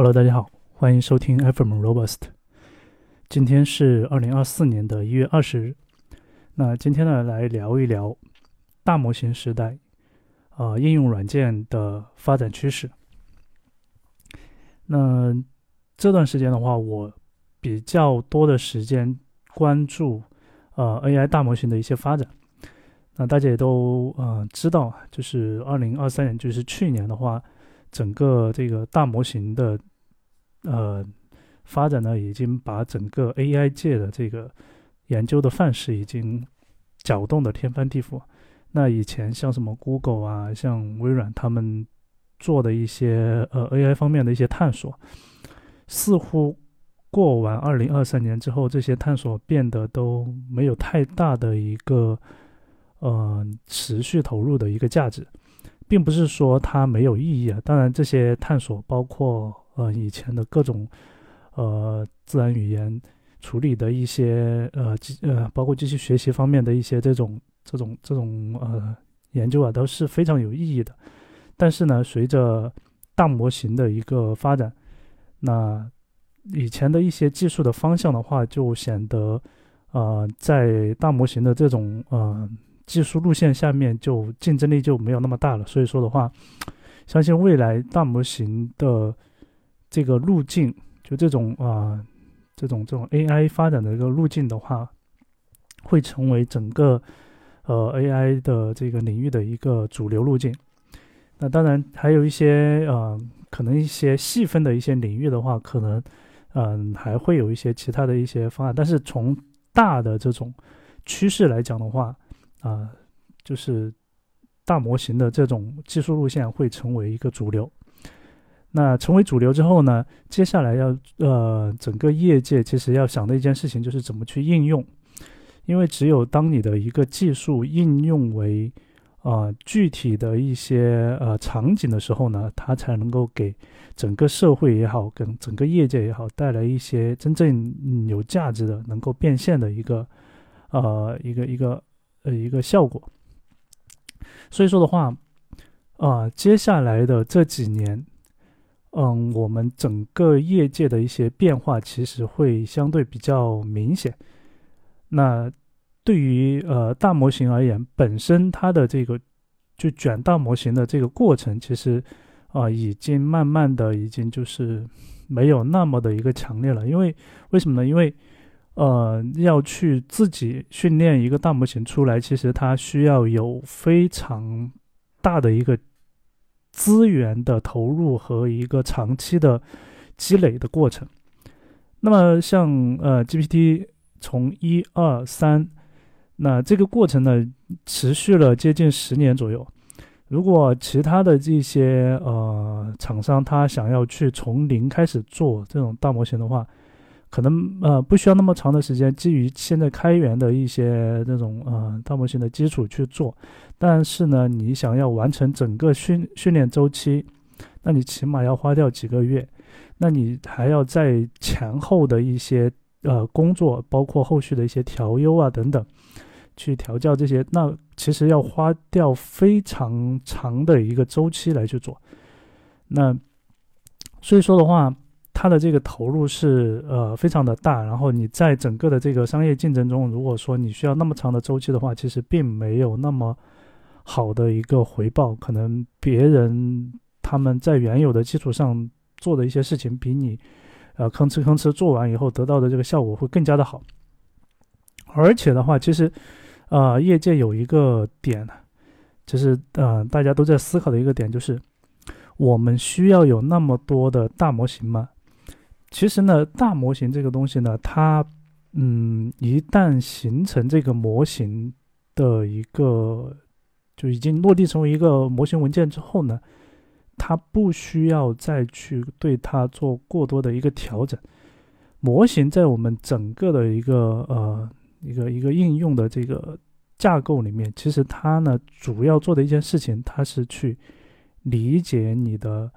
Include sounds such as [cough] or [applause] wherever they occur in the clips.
Hello，大家好，欢迎收听 FM Robust。今天是二零二四年的一月二十日。那今天呢，来聊一聊大模型时代，呃，应用软件的发展趋势。那这段时间的话，我比较多的时间关注呃 AI 大模型的一些发展。那大家也都呃知道，就是二零二三年，就是去年的话。整个这个大模型的呃发展呢，已经把整个 AI 界的这个研究的范式已经搅动的天翻地覆。那以前像什么 Google 啊，像微软他们做的一些呃 AI 方面的一些探索，似乎过完二零二三年之后，这些探索变得都没有太大的一个呃持续投入的一个价值。并不是说它没有意义啊，当然这些探索包括呃以前的各种呃自然语言处理的一些呃机呃包括机器学习方面的一些这种这种这种呃研究啊都是非常有意义的。但是呢，随着大模型的一个发展，那以前的一些技术的方向的话，就显得呃在大模型的这种呃。技术路线下面就竞争力就没有那么大了，所以说的话，相信未来大模型的这个路径，就这种啊，这种这种 AI 发展的一个路径的话，会成为整个呃 AI 的这个领域的一个主流路径。那当然还有一些呃，可能一些细分的一些领域的话，可能嗯还会有一些其他的一些方案，但是从大的这种趋势来讲的话，啊，就是大模型的这种技术路线会成为一个主流。那成为主流之后呢，接下来要呃，整个业界其实要想的一件事情就是怎么去应用。因为只有当你的一个技术应用为啊具体的一些呃场景的时候呢，它才能够给整个社会也好，跟整个业界也好带来一些真正有价值的、能够变现的一个呃一个一个。呃一个效果，所以说的话，啊，接下来的这几年，嗯，我们整个业界的一些变化其实会相对比较明显。那对于呃大模型而言，本身它的这个就卷大模型的这个过程，其实啊已经慢慢的已经就是没有那么的一个强烈了。因为为什么呢？因为呃，要去自己训练一个大模型出来，其实它需要有非常大的一个资源的投入和一个长期的积累的过程。那么，像呃 GPT 从一二三，那这个过程呢，持续了接近十年左右。如果其他的这些呃厂商他想要去从零开始做这种大模型的话，可能呃不需要那么长的时间，基于现在开源的一些这种呃大模型的基础去做，但是呢，你想要完成整个训训练周期，那你起码要花掉几个月，那你还要在前后的一些呃工作，包括后续的一些调优啊等等，去调教这些，那其实要花掉非常长的一个周期来去做，那所以说的话。它的这个投入是呃非常的大，然后你在整个的这个商业竞争中，如果说你需要那么长的周期的话，其实并没有那么好的一个回报。可能别人他们在原有的基础上做的一些事情，比你呃吭哧吭哧做完以后得到的这个效果会更加的好。而且的话，其实呃业界有一个点，就是呃大家都在思考的一个点，就是我们需要有那么多的大模型吗？其实呢，大模型这个东西呢，它，嗯，一旦形成这个模型的一个，就已经落地成为一个模型文件之后呢，它不需要再去对它做过多的一个调整。模型在我们整个的一个呃一个一个应用的这个架构里面，其实它呢主要做的一件事情，它是去理解你的。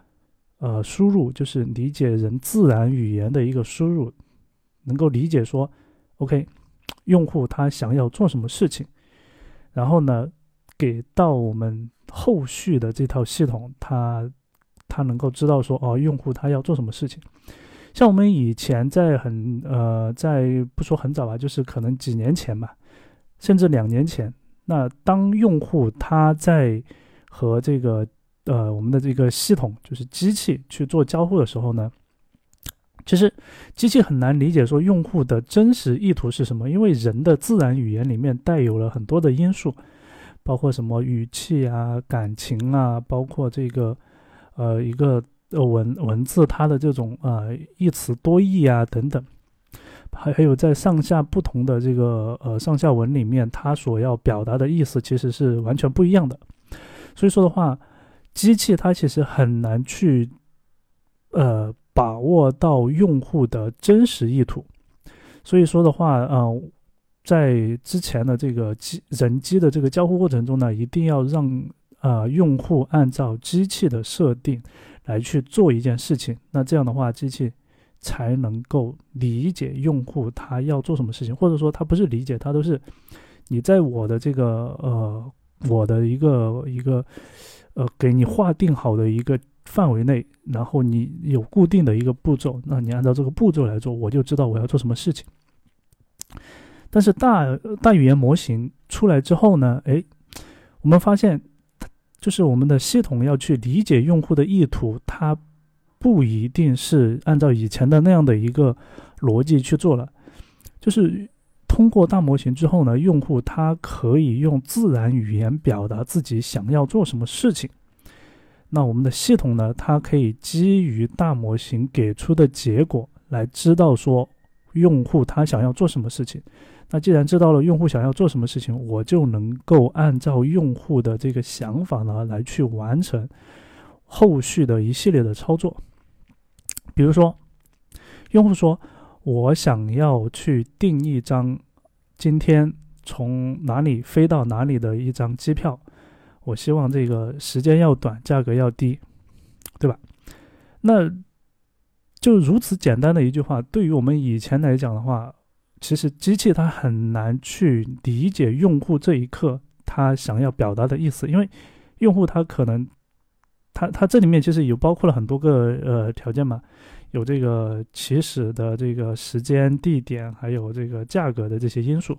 呃，输入就是理解人自然语言的一个输入，能够理解说，OK，用户他想要做什么事情，然后呢，给到我们后续的这套系统，它它能够知道说哦，用户他要做什么事情。像我们以前在很呃，在不说很早吧，就是可能几年前吧，甚至两年前，那当用户他在和这个呃我们的这个系统，就是机器去做交互的时候呢，其实机器很难理解说用户的真实意图是什么，因为人的自然语言里面带有了很多的因素，包括什么语气啊、感情啊，包括这个呃一个。呃，文文字它的这种呃一词多义啊等等，还还有在上下不同的这个呃上下文里面，它所要表达的意思其实是完全不一样的。所以说的话，机器它其实很难去呃把握到用户的真实意图。所以说的话，呃，在之前的这个机人机的这个交互过程中呢，一定要让呃用户按照机器的设定。来去做一件事情，那这样的话，机器才能够理解用户他要做什么事情，或者说他不是理解，他都是你在我的这个呃我的一个一个呃给你划定好的一个范围内，然后你有固定的一个步骤，那你按照这个步骤来做，我就知道我要做什么事情。但是大大语言模型出来之后呢，哎，我们发现。就是我们的系统要去理解用户的意图，它不一定是按照以前的那样的一个逻辑去做了。就是通过大模型之后呢，用户他可以用自然语言表达自己想要做什么事情。那我们的系统呢，它可以基于大模型给出的结果来知道说用户他想要做什么事情。那既然知道了用户想要做什么事情，我就能够按照用户的这个想法呢来去完成后续的一系列的操作。比如说，用户说：“我想要去订一张今天从哪里飞到哪里的一张机票，我希望这个时间要短，价格要低，对吧？”那就如此简单的一句话，对于我们以前来讲的话。其实机器它很难去理解用户这一刻他想要表达的意思，因为用户他可能，他他这里面其实有包括了很多个呃条件嘛，有这个起始的这个时间、地点，还有这个价格的这些因素。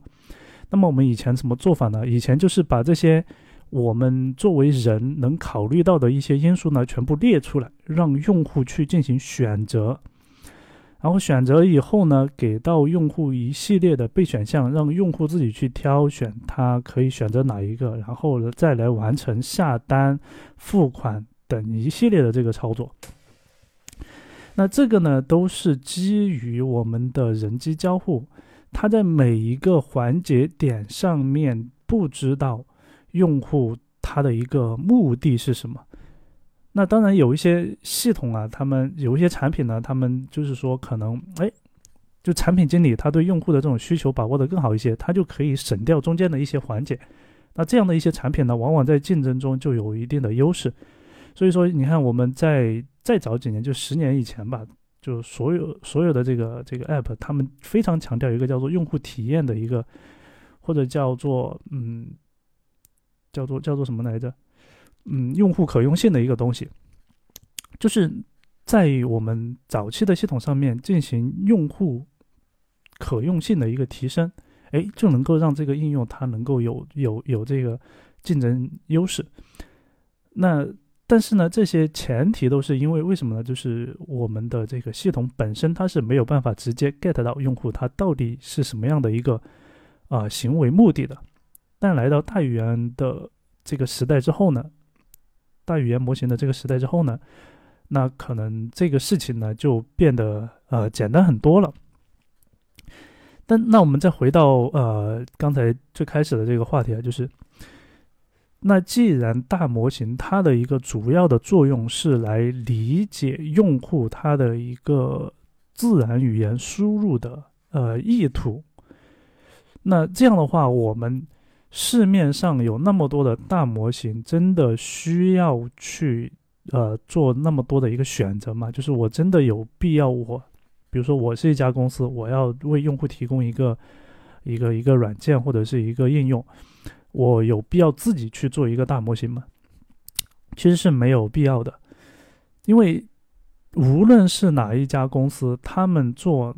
那么我们以前怎么做法呢？以前就是把这些我们作为人能考虑到的一些因素呢，全部列出来，让用户去进行选择。然后选择以后呢，给到用户一系列的备选项，让用户自己去挑选，他可以选择哪一个，然后呢再来完成下单、付款等一系列的这个操作。那这个呢，都是基于我们的人机交互，它在每一个环节点上面不知道用户他的一个目的是什么。那当然有一些系统啊，他们有一些产品呢，他们就是说可能，哎，就产品经理他对用户的这种需求把握的更好一些，他就可以省掉中间的一些环节。那这样的一些产品呢，往往在竞争中就有一定的优势。所以说，你看我们在再早几年，就十年以前吧，就所有所有的这个这个 app，他们非常强调一个叫做用户体验的一个，或者叫做嗯，叫做叫做什么来着？嗯，用户可用性的一个东西，就是在我们早期的系统上面进行用户可用性的一个提升，哎，就能够让这个应用它能够有有有这个竞争优势。那但是呢，这些前提都是因为为什么呢？就是我们的这个系统本身它是没有办法直接 get 到用户他到底是什么样的一个啊行为目的的。但来到大语言的这个时代之后呢？大语言模型的这个时代之后呢，那可能这个事情呢就变得呃简单很多了。但那我们再回到呃刚才最开始的这个话题啊，就是那既然大模型它的一个主要的作用是来理解用户他的一个自然语言输入的呃意图，那这样的话我们。市面上有那么多的大模型，真的需要去呃做那么多的一个选择吗？就是我真的有必要我，比如说我是一家公司，我要为用户提供一个一个一个软件或者是一个应用，我有必要自己去做一个大模型吗？其实是没有必要的。因为无论是哪一家公司，他们做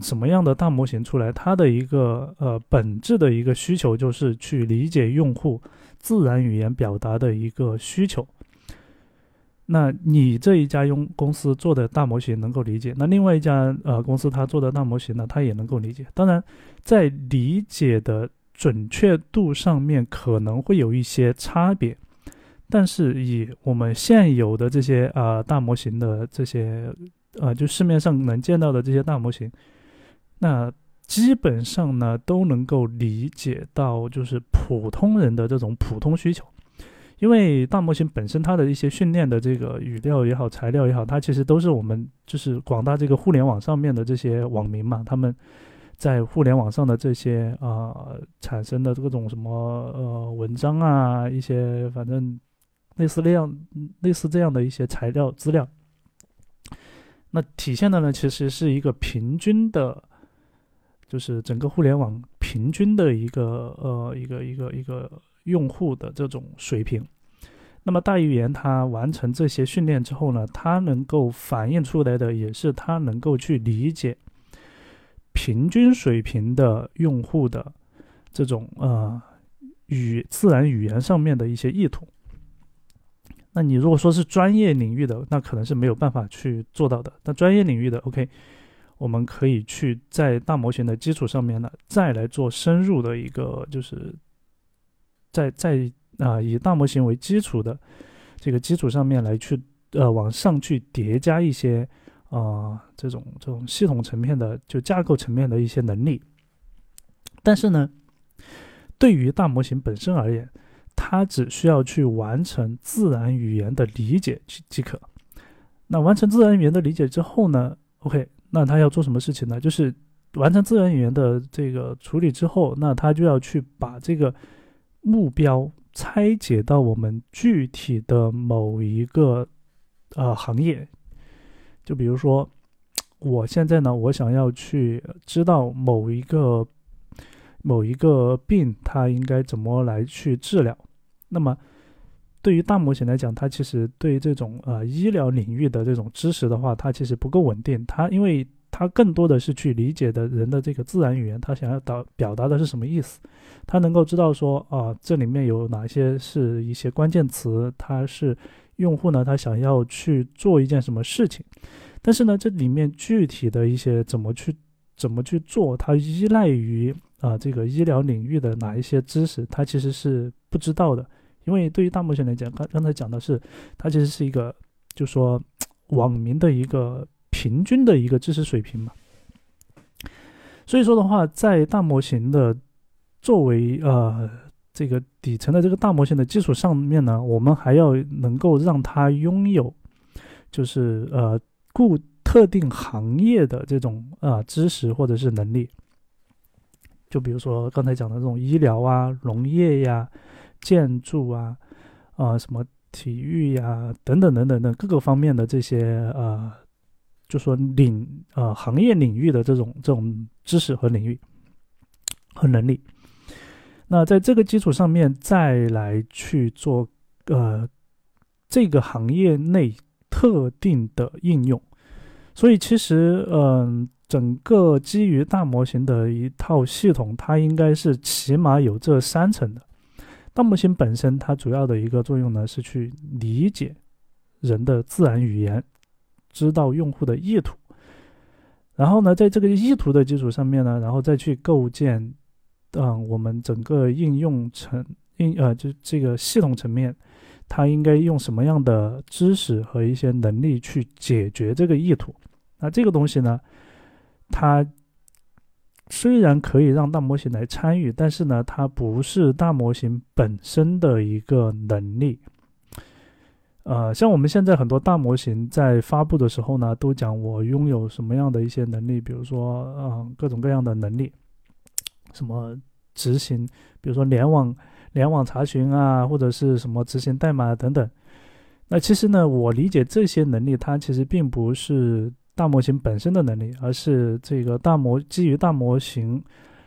什么样的大模型出来，它的一个呃本质的一个需求就是去理解用户自然语言表达的一个需求。那你这一家用公司做的大模型能够理解，那另外一家呃公司他做的大模型呢，他也能够理解。当然，在理解的准确度上面可能会有一些差别，但是以我们现有的这些啊大模型的这些呃，就市面上能见到的这些大模型，那基本上呢都能够理解到就是普通人的这种普通需求。因为大模型本身它的一些训练的这个语料也好，材料也好，它其实都是我们就是广大这个互联网上面的这些网民嘛，他们在互联网上的这些啊产生的各种什么呃文章啊，一些反正类似那样类似这样的一些材料资料，那体现的呢其实是一个平均的，就是整个互联网平均的一个呃一个一个一个。用户的这种水平，那么大语言它完成这些训练之后呢，它能够反映出来的也是它能够去理解平均水平的用户的这种呃语自然语言上面的一些意图。那你如果说是专业领域的，那可能是没有办法去做到的。那专业领域的，OK，我们可以去在大模型的基础上面呢，再来做深入的一个就是。在在啊，以大模型为基础的这个基础上面来去呃往上去叠加一些啊这种这种系统层面的就架构层面的一些能力，但是呢，对于大模型本身而言，它只需要去完成自然语言的理解即即可。那完成自然语言的理解之后呢，OK，那他要做什么事情呢？就是完成自然语言的这个处理之后，那他就要去把这个。目标拆解到我们具体的某一个呃行业，就比如说，我现在呢，我想要去知道某一个某一个病，它应该怎么来去治疗。那么，对于大模型来讲，它其实对于这种呃医疗领域的这种知识的话，它其实不够稳定。它因为它更多的是去理解的人的这个自然语言，他想要导表达的是什么意思，他能够知道说啊，这里面有哪些是一些关键词，它是用户呢，他想要去做一件什么事情，但是呢，这里面具体的一些怎么去怎么去做，它依赖于啊这个医疗领域的哪一些知识，它其实是不知道的，因为对于大模型来讲，刚刚才讲的是，它其实是一个就说网民的一个。平均的一个知识水平嘛，所以说的话，在大模型的作为呃这个底层的这个大模型的基础上面呢，我们还要能够让它拥有，就是呃固特定行业的这种啊知识或者是能力，就比如说刚才讲的这种医疗啊、农业呀、建筑啊、啊什么体育呀等等等等等各个方面的这些呃。就说领呃行业领域的这种这种知识和领域和能力，那在这个基础上面再来去做呃这个行业内特定的应用，所以其实嗯整个基于大模型的一套系统，它应该是起码有这三层的。大模型本身它主要的一个作用呢是去理解人的自然语言。知道用户的意图，然后呢，在这个意图的基础上面呢，然后再去构建，嗯，我们整个应用层应呃，就这个系统层面，它应该用什么样的知识和一些能力去解决这个意图？那这个东西呢，它虽然可以让大模型来参与，但是呢，它不是大模型本身的一个能力。呃，像我们现在很多大模型在发布的时候呢，都讲我拥有什么样的一些能力，比如说，嗯，各种各样的能力，什么执行，比如说联网、联网查询啊，或者是什么执行代码等等。那其实呢，我理解这些能力，它其实并不是大模型本身的能力，而是这个大模基于大模型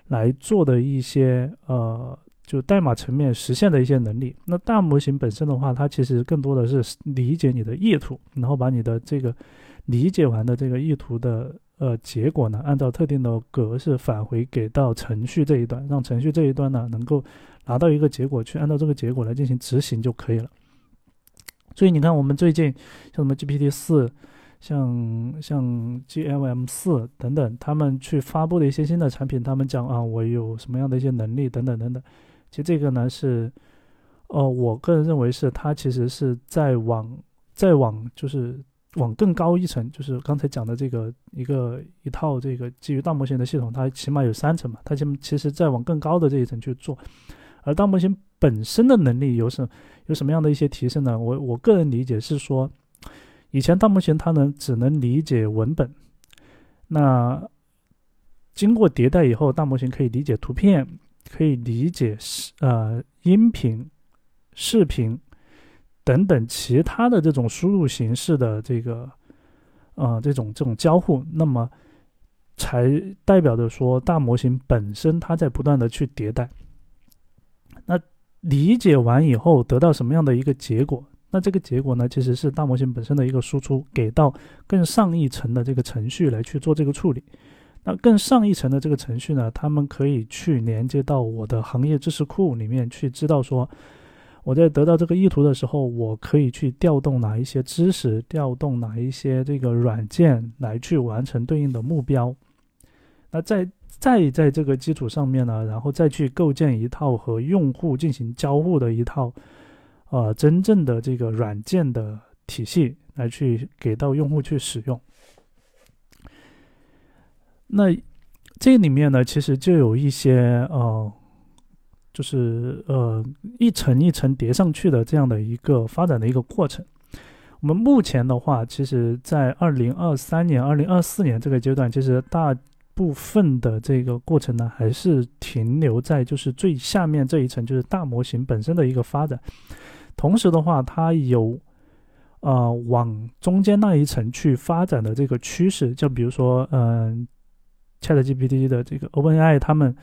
来做的一些呃就代码层面实现的一些能力。那大模型本身的话，它其实更多的是理解你的意图，然后把你的这个理解完的这个意图的呃结果呢，按照特定的格式返回给到程序这一端，让程序这一端呢能够拿到一个结果，去按照这个结果来进行执行就可以了。所以你看，我们最近像什么 GPT 四。像像 GLM 四等等，他们去发布的一些新的产品，他们讲啊，我有什么样的一些能力等等等等。其实这个呢是，呃，我个人认为是它其实是在往再往就是往更高一层，就是刚才讲的这个一个一套这个基于大模型的系统，它起码有三层嘛，它其其实再往更高的这一层去做。而大模型本身的能力有什有什么样的一些提升呢？我我个人理解是说。以前大模型它能只能理解文本，那经过迭代以后，大模型可以理解图片，可以理解视呃音频、视频等等其他的这种输入形式的这个呃这种这种交互，那么才代表着说大模型本身它在不断的去迭代。那理解完以后得到什么样的一个结果？那这个结果呢，其实是大模型本身的一个输出，给到更上一层的这个程序来去做这个处理。那更上一层的这个程序呢，他们可以去连接到我的行业知识库里面去，知道说我在得到这个意图的时候，我可以去调动哪一些知识，调动哪一些这个软件来去完成对应的目标。那在再在这个基础上面呢，然后再去构建一套和用户进行交互的一套。呃，真正的这个软件的体系来去给到用户去使用，那这里面呢，其实就有一些呃，就是呃一层一层叠上去的这样的一个发展的一个过程。我们目前的话，其实，在二零二三年、二零二四年这个阶段，其实大部分的这个过程呢，还是停留在就是最下面这一层，就是大模型本身的一个发展。同时的话，它有，呃，往中间那一层去发展的这个趋势，就比如说，嗯，ChatGPT 的这个 OpenAI 他们，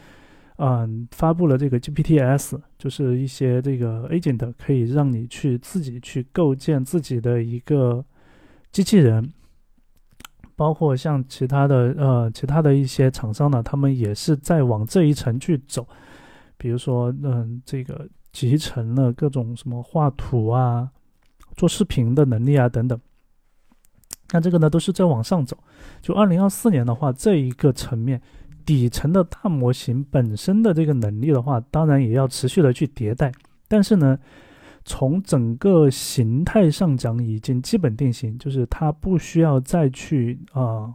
嗯，发布了这个 GPTs，就是一些这个 agent 可以让你去自己去构建自己的一个机器人，包括像其他的呃其他的一些厂商呢，他们也是在往这一层去走，比如说，嗯，这个。集成了各种什么画图啊、做视频的能力啊等等，那这个呢都是在往上走。就二零二四年的话，这一个层面底层的大模型本身的这个能力的话，当然也要持续的去迭代。但是呢，从整个形态上讲，已经基本定型，就是它不需要再去啊，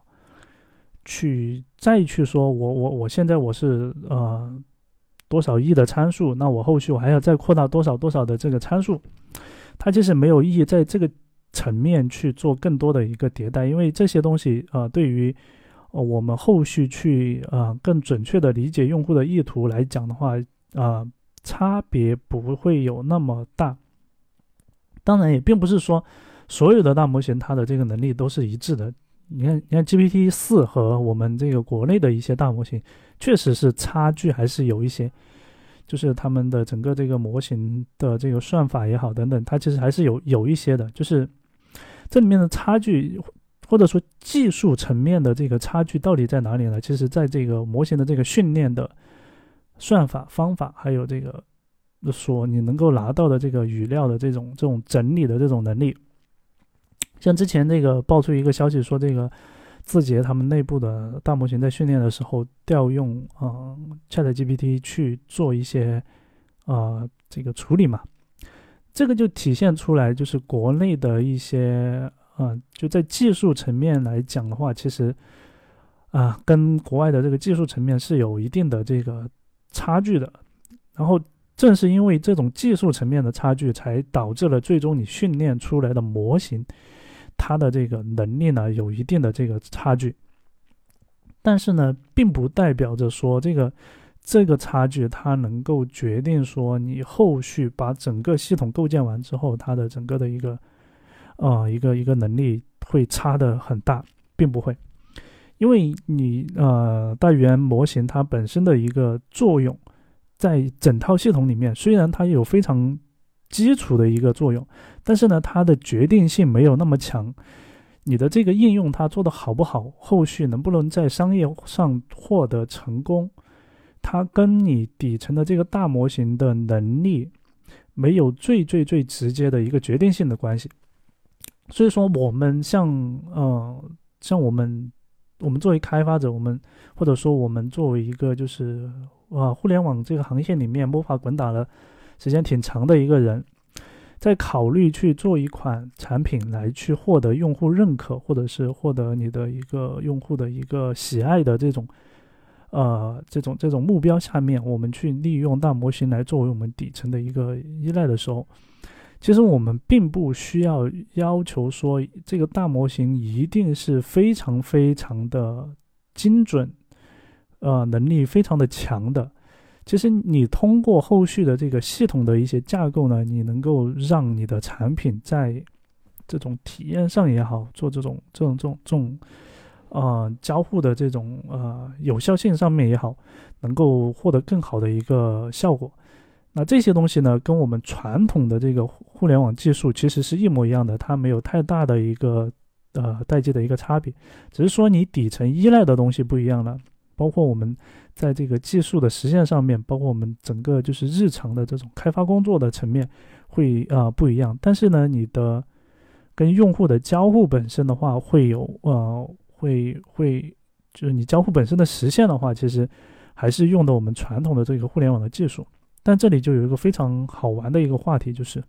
去再去说我我我现在我是呃。多少亿的参数？那我后续我还要再扩大多少多少的这个参数？它其实没有意义在这个层面去做更多的一个迭代，因为这些东西啊，对于我们后续去啊更准确的理解用户的意图来讲的话啊，差别不会有那么大。当然，也并不是说所有的大模型它的这个能力都是一致的。你看，你看 GPT 四和我们这个国内的一些大模型，确实是差距还是有一些，就是他们的整个这个模型的这个算法也好等等，它其实还是有有一些的，就是这里面的差距或者说技术层面的这个差距到底在哪里呢？其实在这个模型的这个训练的算法方法，还有这个说你能够拿到的这个语料的这种这种整理的这种能力。像之前那个爆出一个消息说，这个字节他们内部的大模型在训练的时候调用啊 ChatGPT 去做一些啊这个处理嘛，这个就体现出来就是国内的一些啊就在技术层面来讲的话，其实啊跟国外的这个技术层面是有一定的这个差距的。然后正是因为这种技术层面的差距，才导致了最终你训练出来的模型。它的这个能力呢，有一定的这个差距，但是呢，并不代表着说这个这个差距它能够决定说你后续把整个系统构建完之后，它的整个的一个呃一个一个能力会差的很大，并不会，因为你呃大语言模型它本身的一个作用，在整套系统里面，虽然它有非常基础的一个作用，但是呢，它的决定性没有那么强。你的这个应用它做的好不好，后续能不能在商业上获得成功，它跟你底层的这个大模型的能力没有最最最直接的一个决定性的关系。所以说，我们像呃，像我们我们作为开发者，我们或者说我们作为一个就是啊，互联网这个行业里面摸爬滚打了时间挺长的一个人。在考虑去做一款产品来去获得用户认可，或者是获得你的一个用户的一个喜爱的这种，呃，这种这种目标下面，我们去利用大模型来作为我们底层的一个依赖的时候，其实我们并不需要要求说这个大模型一定是非常非常的精准，呃，能力非常的强的。其实你通过后续的这个系统的一些架构呢，你能够让你的产品在这种体验上也好，做这种这种这种这种呃交互的这种呃有效性上面也好，能够获得更好的一个效果。那这些东西呢，跟我们传统的这个互联网技术其实是一模一样的，它没有太大的一个呃代际的一个差别，只是说你底层依赖的东西不一样了，包括我们。在这个技术的实现上面，包括我们整个就是日常的这种开发工作的层面，会啊不一样。但是呢，你的跟用户的交互本身的话，会有呃会会就是你交互本身的实现的话，其实还是用的我们传统的这个互联网的技术。但这里就有一个非常好玩的一个话题，就是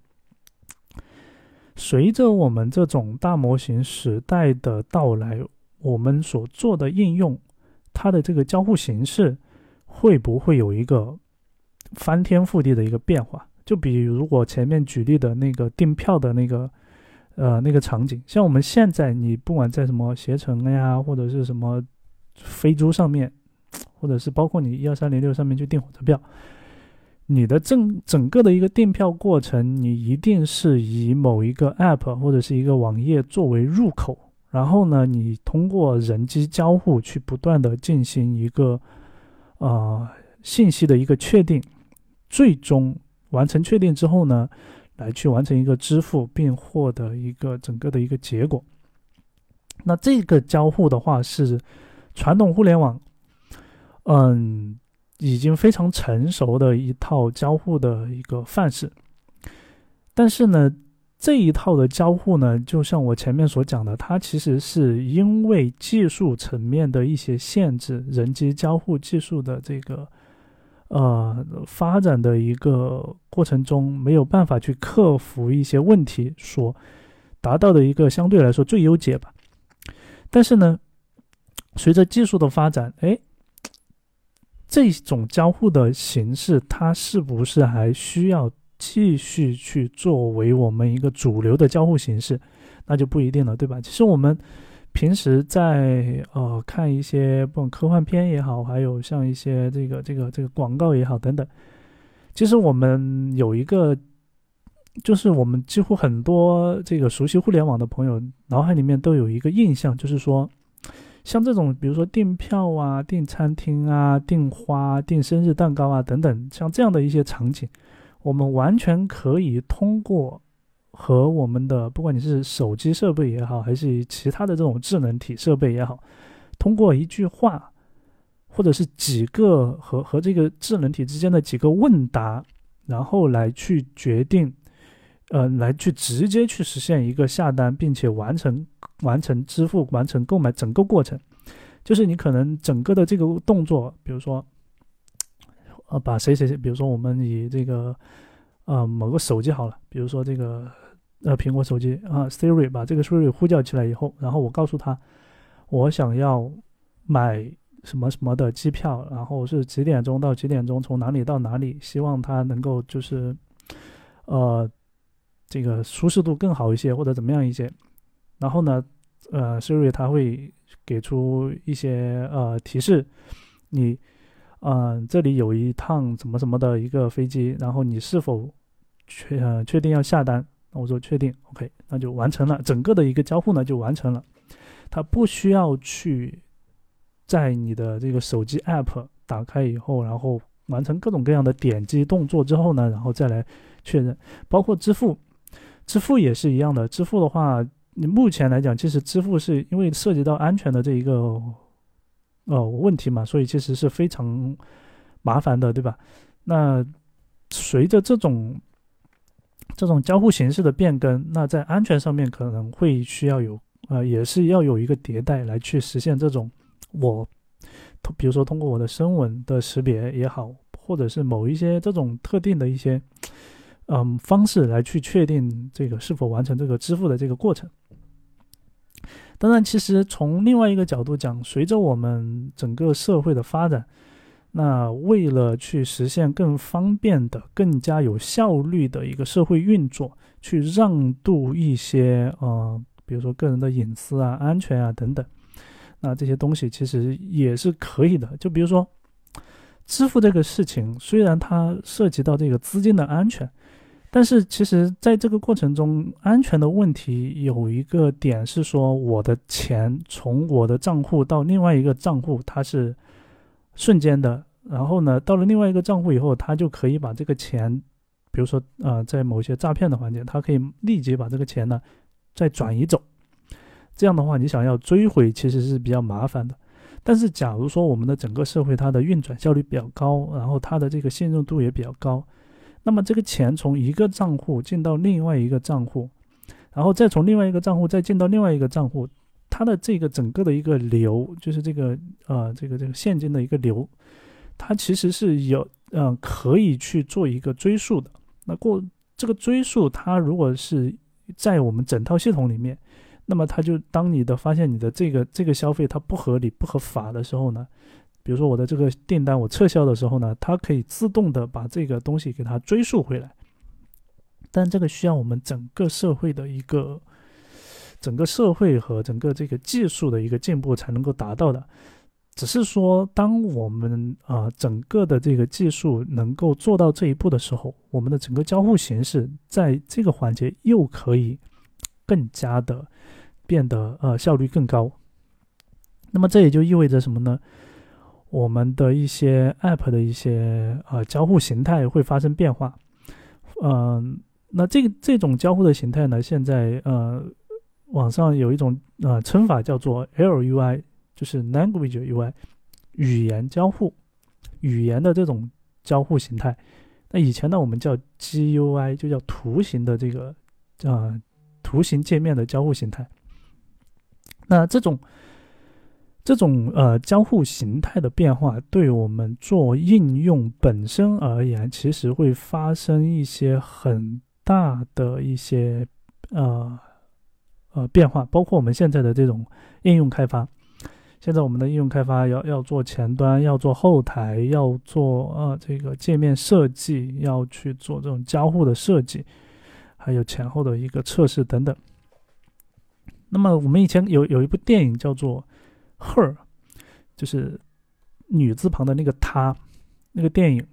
随着我们这种大模型时代的到来，我们所做的应用。它的这个交互形式会不会有一个翻天覆地的一个变化？就比如我前面举例的那个订票的那个呃那个场景，像我们现在你不管在什么携程呀，或者是什么飞猪上面，或者是包括你一二三零六上面去订火车票，你的整整个的一个订票过程，你一定是以某一个 app 或者是一个网页作为入口。然后呢，你通过人机交互去不断的进行一个，呃，信息的一个确定，最终完成确定之后呢，来去完成一个支付，并获得一个整个的一个结果。那这个交互的话是传统互联网，嗯，已经非常成熟的一套交互的一个范式，但是呢。这一套的交互呢，就像我前面所讲的，它其实是因为技术层面的一些限制，人机交互技术的这个呃发展的一个过程中，没有办法去克服一些问题，所达到的一个相对来说最优解吧。但是呢，随着技术的发展，哎，这种交互的形式，它是不是还需要？继续去作为我们一个主流的交互形式，那就不一定了，对吧？其实我们平时在呃看一些不管科幻片也好，还有像一些这个这个这个广告也好等等，其实我们有一个，就是我们几乎很多这个熟悉互联网的朋友脑海里面都有一个印象，就是说，像这种比如说订票啊、订餐厅啊、订花、订生日蛋糕啊等等，像这样的一些场景。我们完全可以通过和我们的，不管你是手机设备也好，还是其他的这种智能体设备也好，通过一句话，或者是几个和和这个智能体之间的几个问答，然后来去决定，呃，来去直接去实现一个下单，并且完成完成支付、完成购买整个过程，就是你可能整个的这个动作，比如说。呃，把谁谁谁，比如说我们以这个，呃，某个手机好了，比如说这个，呃，苹果手机啊，Siri 把这个 Siri 呼叫起来以后，然后我告诉他，我想要买什么什么的机票，然后是几点钟到几点钟，从哪里到哪里，希望它能够就是，呃，这个舒适度更好一些或者怎么样一些，然后呢，呃，Siri 它会给出一些呃提示，你。嗯，这里有一趟怎么怎么的一个飞机，然后你是否确呃确定要下单？那我说确定，OK，那就完成了，整个的一个交互呢就完成了。它不需要去在你的这个手机 App 打开以后，然后完成各种各样的点击动作之后呢，然后再来确认。包括支付，支付也是一样的。支付的话，你目前来讲，其实支付是因为涉及到安全的这一个呃问题嘛，所以其实是非常麻烦的，对吧？那随着这种这种交互形式的变更，那在安全上面可能会需要有呃，也是要有一个迭代来去实现这种我，比如说通过我的声纹的识别也好，或者是某一些这种特定的一些嗯方式来去确定这个是否完成这个支付的这个过程。当然，其实从另外一个角度讲，随着我们整个社会的发展。那为了去实现更方便的、更加有效率的一个社会运作，去让渡一些呃，比如说个人的隐私啊、安全啊等等，那这些东西其实也是可以的。就比如说支付这个事情，虽然它涉及到这个资金的安全，但是其实在这个过程中，安全的问题有一个点是说，我的钱从我的账户到另外一个账户，它是。瞬间的，然后呢，到了另外一个账户以后，他就可以把这个钱，比如说啊，在某些诈骗的环节，他可以立即把这个钱呢再转移走。这样的话，你想要追回其实是比较麻烦的。但是，假如说我们的整个社会它的运转效率比较高，然后它的这个信任度也比较高，那么这个钱从一个账户进到另外一个账户，然后再从另外一个账户再进到另外一个账户。它的这个整个的一个流，就是这个呃，这个这个现金的一个流，它其实是有呃可以去做一个追溯的。那过这个追溯，它如果是在我们整套系统里面，那么它就当你的发现你的这个这个消费它不合理不合法的时候呢，比如说我的这个订单我撤销的时候呢，它可以自动的把这个东西给它追溯回来。但这个需要我们整个社会的一个。整个社会和整个这个技术的一个进步才能够达到的，只是说，当我们啊整个的这个技术能够做到这一步的时候，我们的整个交互形式在这个环节又可以更加的变得呃效率更高。那么这也就意味着什么呢？我们的一些 App 的一些呃交互形态会发生变化。嗯，那这个这种交互的形态呢，现在呃。网上有一种呃称法叫做 LUI，就是 Language UI，语言交互，语言的这种交互形态。那以前呢，我们叫 GUI，就叫图形的这个啊图形界面的交互形态。那这种这种呃交互形态的变化，对我们做应用本身而言，其实会发生一些很大的一些呃。呃，变化包括我们现在的这种应用开发。现在我们的应用开发要要做前端，要做后台，要做呃这个界面设计，要去做这种交互的设计，还有前后的一个测试等等。那么我们以前有有一部电影叫做《Her》，就是女字旁的那个她，那个电影。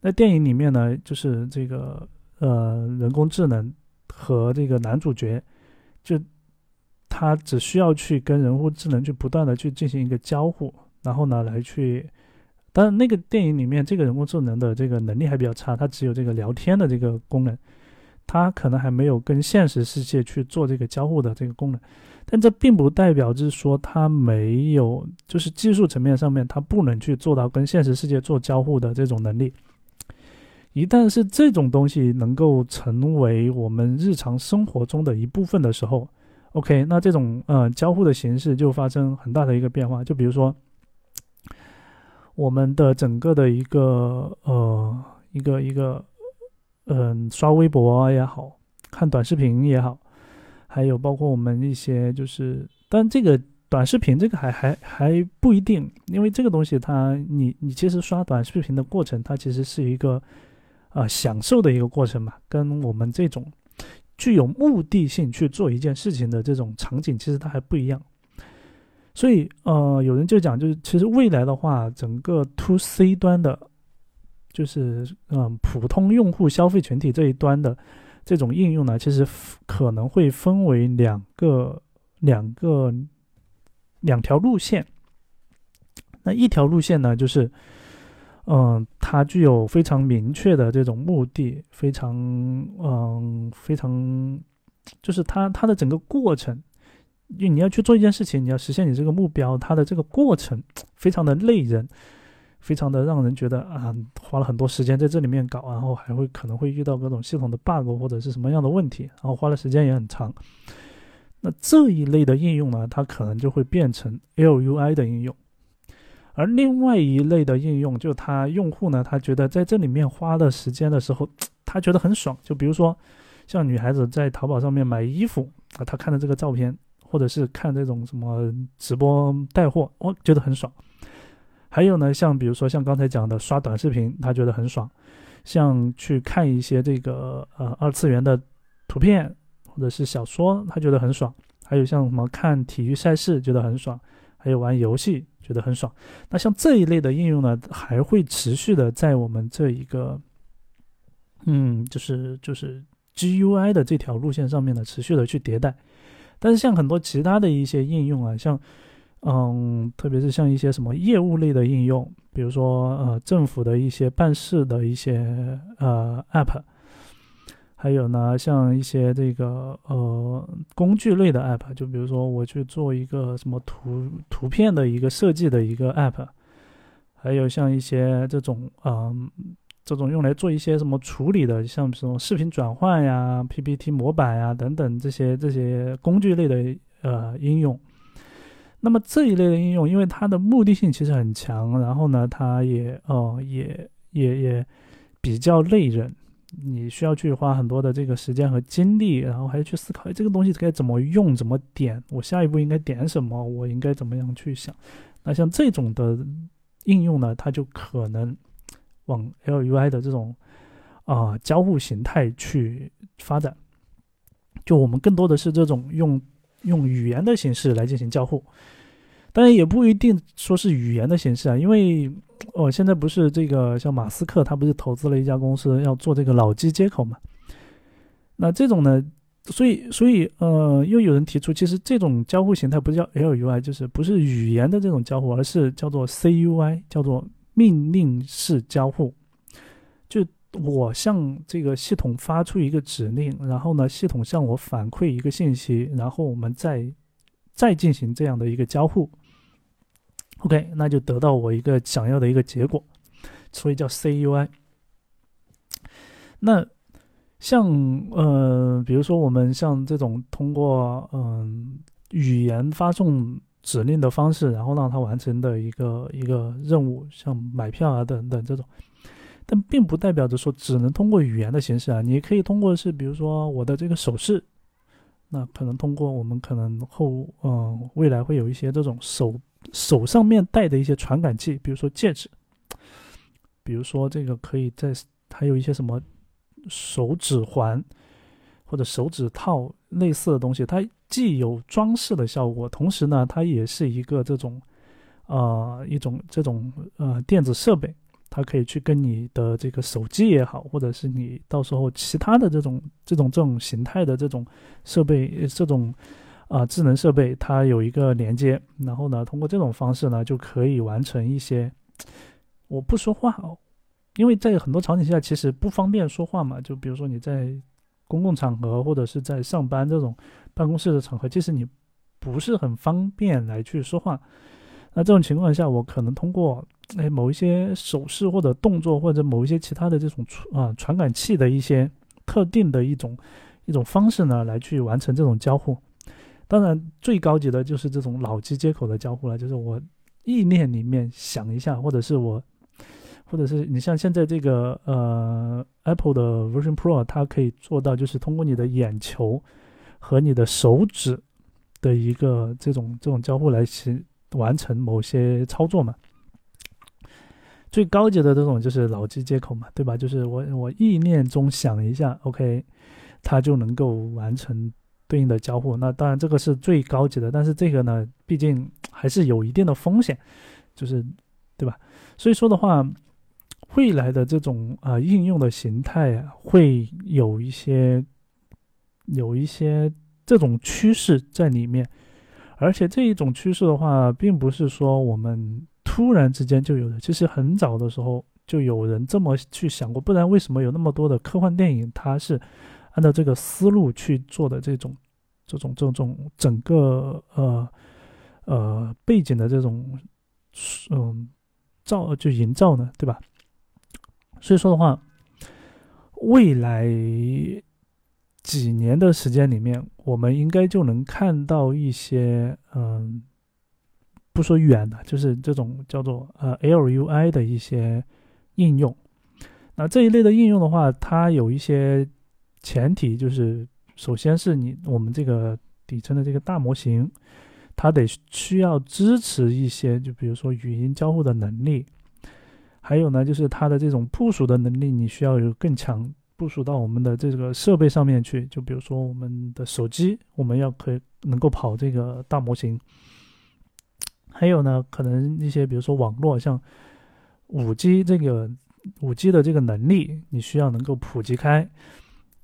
那电影里面呢，就是这个呃人工智能和这个男主角就。他只需要去跟人工智能去不断的去进行一个交互，然后呢来去，当然那个电影里面这个人工智能的这个能力还比较差，它只有这个聊天的这个功能，它可能还没有跟现实世界去做这个交互的这个功能，但这并不代表就是说它没有，就是技术层面上面它不能去做到跟现实世界做交互的这种能力。一旦是这种东西能够成为我们日常生活中的一部分的时候，OK，那这种呃交互的形式就发生很大的一个变化。就比如说，我们的整个的一个呃一个一个嗯刷微博也好看短视频也好，还有包括我们一些就是，但这个短视频这个还还还不一定，因为这个东西它你你其实刷短视频的过程，它其实是一个啊享受的一个过程嘛，跟我们这种。具有目的性去做一件事情的这种场景，其实它还不一样。所以，呃，有人就讲，就是其实未来的话，整个 to C 端的，就是嗯普通用户消费群体这一端的这种应用呢，其实可能会分为两个两个两条路线。那一条路线呢，就是嗯，它具有非常明确的这种目的，非常嗯非常，就是它它的整个过程，就你要去做一件事情，你要实现你这个目标，它的这个过程非常的累人，非常的让人觉得啊，花了很多时间在这里面搞，然后还会可能会遇到各种系统的 bug 或者是什么样的问题，然后花的时间也很长。那这一类的应用呢，它可能就会变成 LUI 的应用。而另外一类的应用，就他用户呢，他觉得在这里面花的时间的时候，他觉得很爽。就比如说，像女孩子在淘宝上面买衣服啊，她看的这个照片，或者是看这种什么直播带货，我觉得很爽。还有呢，像比如说像刚才讲的刷短视频，他觉得很爽；像去看一些这个呃二次元的图片或者是小说，他觉得很爽。还有像什么看体育赛事，觉得很爽。还有玩游戏觉得很爽，那像这一类的应用呢，还会持续的在我们这一个，嗯，就是就是 GUI 的这条路线上面呢，持续的去迭代。但是像很多其他的一些应用啊，像嗯，特别是像一些什么业务类的应用，比如说呃政府的一些办事的一些呃 App。还有呢，像一些这个呃工具类的 app，就比如说我去做一个什么图图片的一个设计的一个 app，还有像一些这种嗯这种用来做一些什么处理的，像什么视频转换呀、PPT 模板呀等等这些这些工具类的呃应用。那么这一类的应用，因为它的目的性其实很强，然后呢，它也哦也也也比较累人。你需要去花很多的这个时间和精力，然后还要去思考，哎，这个东西该怎么用，怎么点，我下一步应该点什么，我应该怎么样去想。那像这种的应用呢，它就可能往 LUI 的这种啊交互形态去发展。就我们更多的是这种用用语言的形式来进行交互，当然也不一定说是语言的形式啊，因为。哦，现在不是这个像马斯克，他不是投资了一家公司要做这个脑机接口嘛？那这种呢，所以所以呃，又有人提出，其实这种交互形态不叫 LUI，就是不是语言的这种交互，而是叫做 CUI，叫做命令式交互。我向这个系统发出一个指令，然后呢，系统向我反馈一个信息，然后我们再再进行这样的一个交互。OK，那就得到我一个想要的一个结果，所以叫 CUI。那像呃，比如说我们像这种通过嗯语言发送指令的方式，然后让它完成的一个一个任务，像买票啊等等这种，但并不代表着说只能通过语言的形式啊，你可以通过是比如说我的这个手势，那可能通过我们可能后嗯未来会有一些这种手。手上面戴的一些传感器，比如说戒指，比如说这个可以在还有一些什么手指环或者手指套类似的东西，它既有装饰的效果，同时呢，它也是一个这种呃一种这种呃电子设备，它可以去跟你的这个手机也好，或者是你到时候其他的这种这种这种形态的这种设备这种。啊，智能设备它有一个连接，然后呢，通过这种方式呢，就可以完成一些。我不说话，因为在很多场景下其实不方便说话嘛。就比如说你在公共场合或者是在上班这种办公室的场合，其实你不是很方便来去说话。那这种情况下，我可能通过哎某一些手势或者动作，或者某一些其他的这种传啊传感器的一些特定的一种一种方式呢，来去完成这种交互。当然，最高级的就是这种脑机接口的交互了，就是我意念里面想一下，或者是我，或者是你像现在这个呃 Apple 的 Version Pro，它可以做到就是通过你的眼球和你的手指的一个这种这种交互来去完成某些操作嘛。最高级的这种就是脑机接口嘛，对吧？就是我我意念中想一下，OK，它就能够完成。对应的交互，那当然这个是最高级的，但是这个呢，毕竟还是有一定的风险，就是，对吧？所以说的话，未来的这种啊应用的形态啊，会有一些有一些这种趋势在里面，而且这一种趋势的话，并不是说我们突然之间就有的，其实很早的时候就有人这么去想过，不然为什么有那么多的科幻电影，它是按照这个思路去做的这种这种这种整个呃呃背景的这种嗯造就营造呢，对吧？所以说的话，未来几年的时间里面，我们应该就能看到一些嗯。不说远的，就是这种叫做呃 LUI 的一些应用。那这一类的应用的话，它有一些前提，就是首先是你我们这个底层的这个大模型，它得需要支持一些，就比如说语音交互的能力。还有呢，就是它的这种部署的能力，你需要有更强部署到我们的这个设备上面去。就比如说我们的手机，我们要可以能够跑这个大模型。还有呢，可能一些比如说网络，像五 G 这个五 G 的这个能力，你需要能够普及开，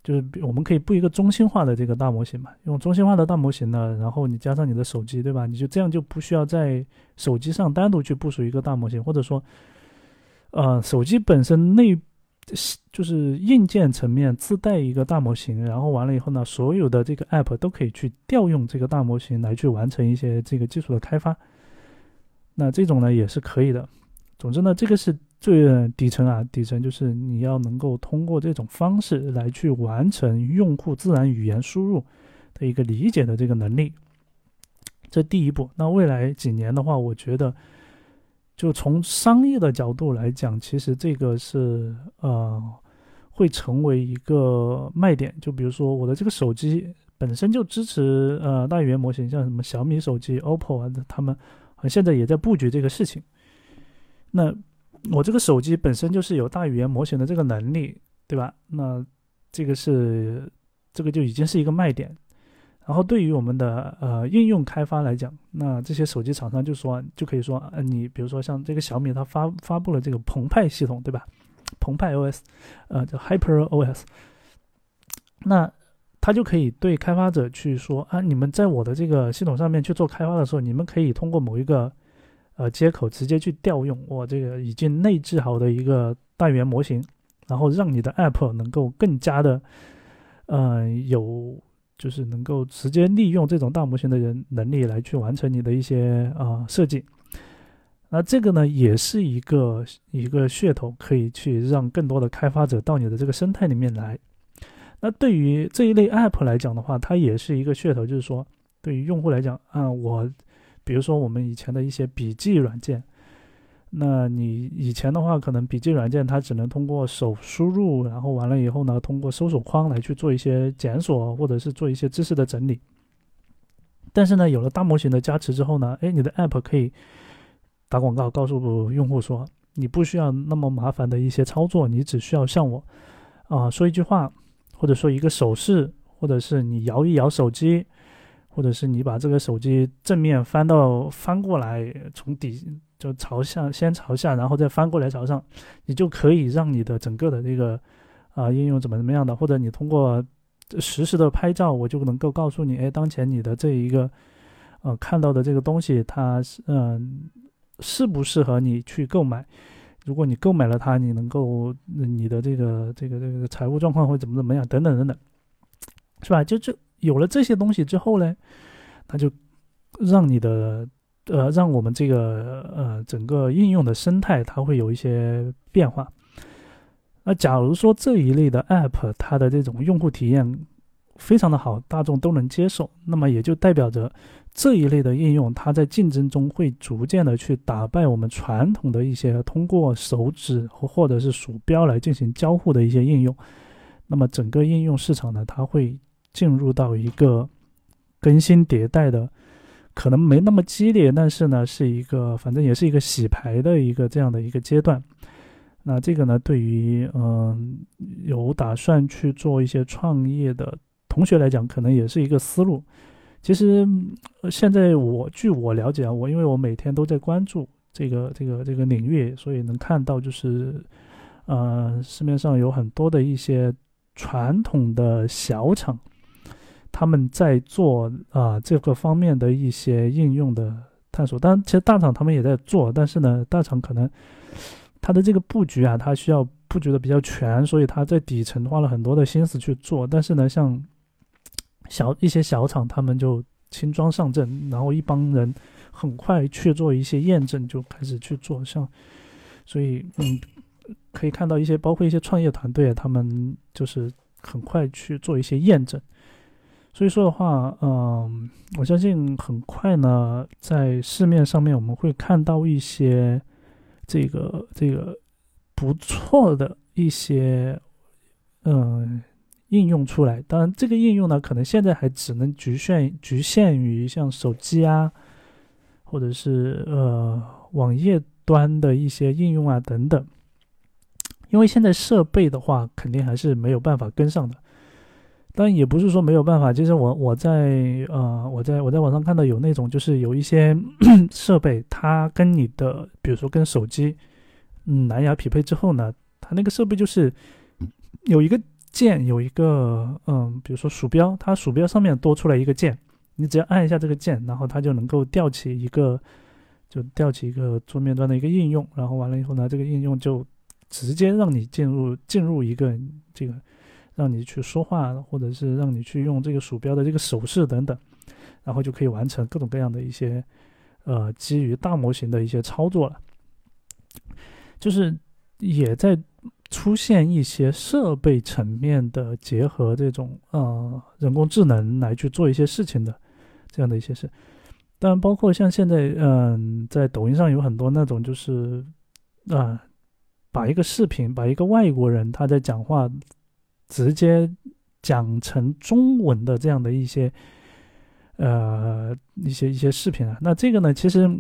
就是我们可以布一个中心化的这个大模型嘛，用中心化的大模型呢，然后你加上你的手机，对吧？你就这样就不需要在手机上单独去部署一个大模型，或者说，呃，手机本身内就是硬件层面自带一个大模型，然后完了以后呢，所有的这个 App 都可以去调用这个大模型来去完成一些这个技术的开发。那这种呢也是可以的。总之呢，这个是最底层啊，底层就是你要能够通过这种方式来去完成用户自然语言输入的一个理解的这个能力。这第一步。那未来几年的话，我觉得就从商业的角度来讲，其实这个是呃会成为一个卖点。就比如说我的这个手机本身就支持呃大语言模型，像什么小米手机、OPPO 啊，他们。啊现在也在布局这个事情。那我这个手机本身就是有大语言模型的这个能力，对吧？那这个是这个就已经是一个卖点。然后对于我们的呃应用开发来讲，那这些手机厂商就说就可以说，呃，你比如说像这个小米，它发发布了这个澎湃系统，对吧？澎湃 OS，呃，叫 Hyper OS。那他就可以对开发者去说啊，你们在我的这个系统上面去做开发的时候，你们可以通过某一个呃接口直接去调用我这个已经内置好的一个大语言模型，然后让你的 App 能够更加的呃有就是能够直接利用这种大模型的人能力来去完成你的一些啊设计。那这个呢也是一个一个噱头，可以去让更多的开发者到你的这个生态里面来。那对于这一类 App 来讲的话，它也是一个噱头，就是说，对于用户来讲，啊，我，比如说我们以前的一些笔记软件，那你以前的话，可能笔记软件它只能通过手输入，然后完了以后呢，通过搜索框来去做一些检索，或者是做一些知识的整理。但是呢，有了大模型的加持之后呢，哎，你的 App 可以打广告，告诉用户说，你不需要那么麻烦的一些操作，你只需要向我，啊，说一句话。或者说一个手势，或者是你摇一摇手机，或者是你把这个手机正面翻到翻过来，从底就朝下，先朝下，然后再翻过来朝上，你就可以让你的整个的这个啊应用怎么怎么样的，或者你通过实时的拍照，我就能够告诉你，哎，当前你的这一个呃看到的这个东西，它是嗯适不适合你去购买。如果你购买了它，你能够你的这个这个这个财务状况会怎么怎么样等等等等，是吧？就就有了这些东西之后呢，它就让你的呃让我们这个呃整个应用的生态它会有一些变化。那假如说这一类的 App 它的这种用户体验非常的好，大众都能接受，那么也就代表着。这一类的应用，它在竞争中会逐渐的去打败我们传统的一些通过手指或或者是鼠标来进行交互的一些应用。那么整个应用市场呢，它会进入到一个更新迭代的，可能没那么激烈，但是呢，是一个反正也是一个洗牌的一个这样的一个阶段。那这个呢，对于嗯有打算去做一些创业的同学来讲，可能也是一个思路。其实现在我据我了解啊，我因为我每天都在关注这个这个这个领域，所以能看到就是，呃，市面上有很多的一些传统的小厂，他们在做啊这个方面的一些应用的探索。当然，其实大厂他们也在做，但是呢，大厂可能它的这个布局啊，它需要布局的比较全，所以它在底层花了很多的心思去做。但是呢，像小一些小厂，他们就轻装上阵，然后一帮人很快去做一些验证，就开始去做。像，所以嗯，可以看到一些包括一些创业团队，他们就是很快去做一些验证。所以说的话，嗯，我相信很快呢，在市面上面我们会看到一些这个这个不错的一些嗯应用出来。当然，这个应用呢，可能现在还只能局限局限于像手机啊，或者是呃网页端的一些应用啊等等。因为现在设备的话，肯定还是没有办法跟上的。但也不是说没有办法，就是我我在呃我在我在网上看到有那种就是有一些 [coughs] 设备，它跟你的比如说跟手机嗯蓝牙匹配之后呢，它那个设备就是有一个键有一个嗯比如说鼠标，它鼠标上面多出来一个键，你只要按一下这个键，然后它就能够调起一个就调起一个桌面端的一个应用，然后完了以后呢，这个应用就直接让你进入进入一个这个。让你去说话，或者是让你去用这个鼠标的这个手势等等，然后就可以完成各种各样的一些，呃，基于大模型的一些操作了。就是也在出现一些设备层面的结合这种呃人工智能来去做一些事情的这样的一些事。当然，包括像现在，嗯，在抖音上有很多那种就是啊，把一个视频，把一个外国人他在讲话。直接讲成中文的这样的一些，呃，一些一些视频啊，那这个呢，其实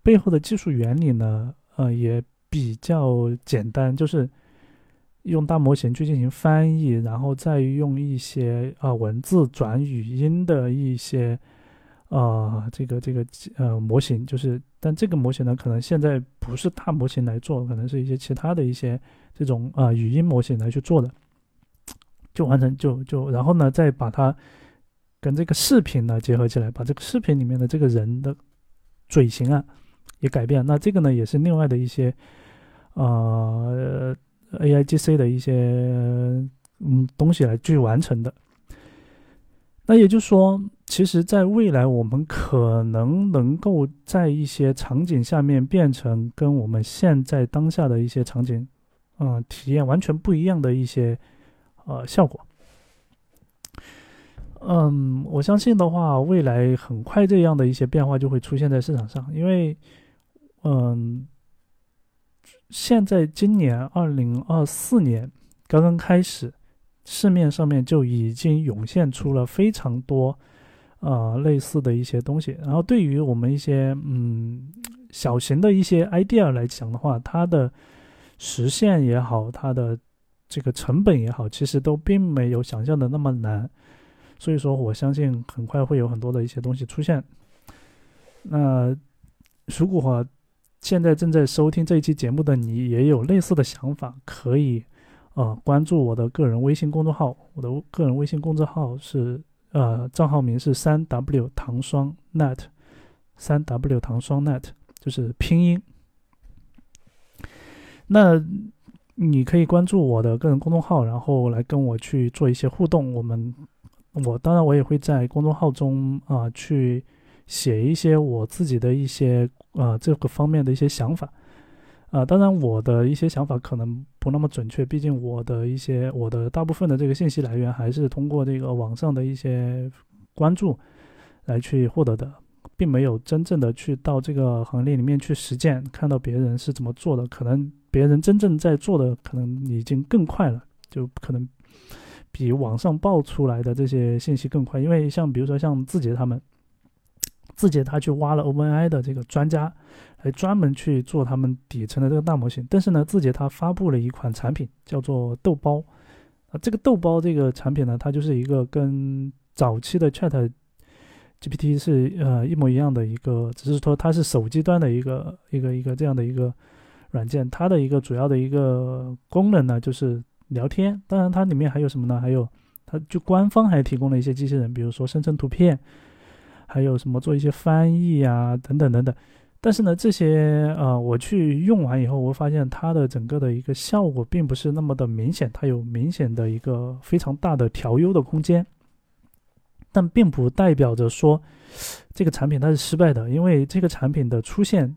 背后的技术原理呢，呃，也比较简单，就是用大模型去进行翻译，然后再用一些啊文字转语音的一些，呃，这个这个呃模型，就是，但这个模型呢，可能现在不是大模型来做，可能是一些其他的一些这种啊语音模型来去做的。就完成，就就然后呢，再把它跟这个视频呢结合起来，把这个视频里面的这个人的嘴型啊也改变。那这个呢也是另外的一些呃 A I G C 的一些嗯东西来去完成的。那也就是说，其实在未来我们可能能够在一些场景下面变成跟我们现在当下的一些场景嗯体验完全不一样的一些。呃，效果，嗯，我相信的话，未来很快这样的一些变化就会出现在市场上，因为，嗯，现在今年二零二四年刚刚开始，市面上面就已经涌现出了非常多，呃，类似的一些东西。然后，对于我们一些嗯小型的一些 idea 来讲的话，它的实现也好，它的这个成本也好，其实都并没有想象的那么难，所以说我相信很快会有很多的一些东西出现。那如果现在正在收听这一期节目的你也有类似的想法，可以呃关注我的个人微信公众号，我的个人微信公众号是呃账号名是三 w 糖霜 net，三 w 糖霜 net 就是拼音。那。你可以关注我的个人公众号，然后来跟我去做一些互动。我们，我当然我也会在公众号中啊去写一些我自己的一些呃这个方面的一些想法。啊，当然我的一些想法可能不那么准确，毕竟我的一些我的大部分的这个信息来源还是通过这个网上的一些关注来去获得的，并没有真正的去到这个行业里面去实践，看到别人是怎么做的，可能。别人真正在做的可能已经更快了，就可能比网上爆出来的这些信息更快。因为像比如说像字节他们，字节他去挖了 OpenAI 的这个专家，来专门去做他们底层的这个大模型。但是呢，字节它发布了一款产品叫做豆包，啊，这个豆包这个产品呢，它就是一个跟早期的 Chat GPT 是呃一模一样的一个，只是说它是手机端的一个一个一个这样的一个。软件它的一个主要的一个功能呢，就是聊天。当然，它里面还有什么呢？还有，它就官方还提供了一些机器人，比如说生成图片，还有什么做一些翻译啊，等等等等。但是呢，这些呃，我去用完以后，我发现它的整个的一个效果并不是那么的明显，它有明显的一个非常大的调优的空间，但并不代表着说这个产品它是失败的，因为这个产品的出现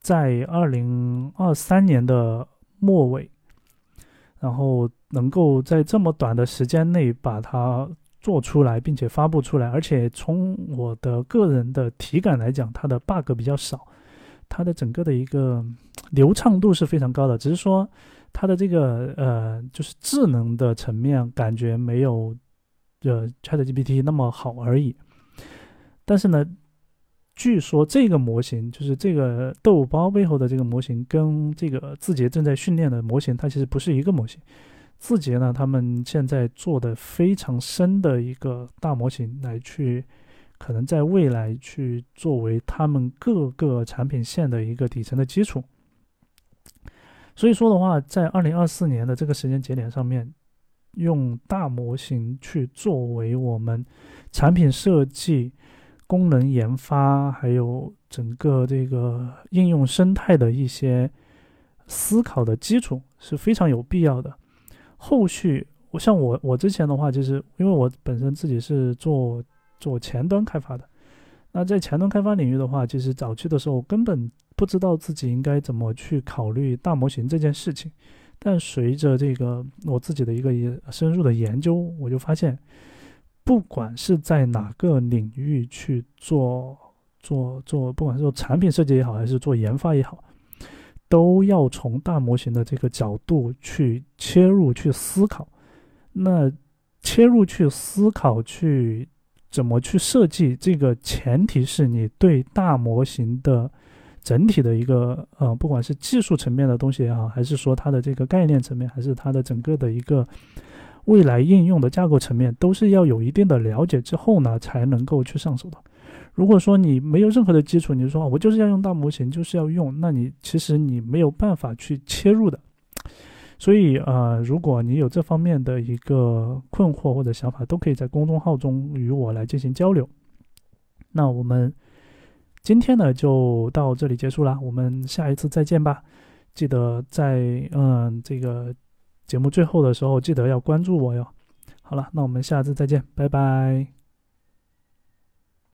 在二零二三年的末尾，然后能够在这么短的时间内把它。做出来并且发布出来，而且从我的个人的体感来讲，它的 bug 比较少，它的整个的一个流畅度是非常高的。只是说它的这个呃，就是智能的层面感觉没有呃 ChatGPT 那么好而已。但是呢，据说这个模型就是这个豆包背后的这个模型，跟这个字节正在训练的模型，它其实不是一个模型。字节呢，他们现在做的非常深的一个大模型，来去可能在未来去作为他们各个产品线的一个底层的基础。所以说的话，在二零二四年的这个时间节点上面，用大模型去作为我们产品设计、功能研发，还有整个这个应用生态的一些思考的基础，是非常有必要的。后续，我像我我之前的话，就是因为我本身自己是做做前端开发的，那在前端开发领域的话，其实早期的时候根本不知道自己应该怎么去考虑大模型这件事情。但随着这个我自己的一个深入的研究，我就发现，不管是在哪个领域去做做做，不管是做产品设计也好，还是做研发也好。都要从大模型的这个角度去切入去思考，那切入去思考去怎么去设计，这个前提是你对大模型的整体的一个呃，不管是技术层面的东西也好，还是说它的这个概念层面，还是它的整个的一个未来应用的架构层面，都是要有一定的了解之后呢，才能够去上手的。如果说你没有任何的基础，你就说我就是要用大模型，就是要用，那你其实你没有办法去切入的。所以呃，如果你有这方面的一个困惑或者想法，都可以在公众号中与我来进行交流。那我们今天呢就到这里结束了，我们下一次再见吧。记得在嗯这个节目最后的时候，记得要关注我哟。好了，那我们下次再见，拜拜。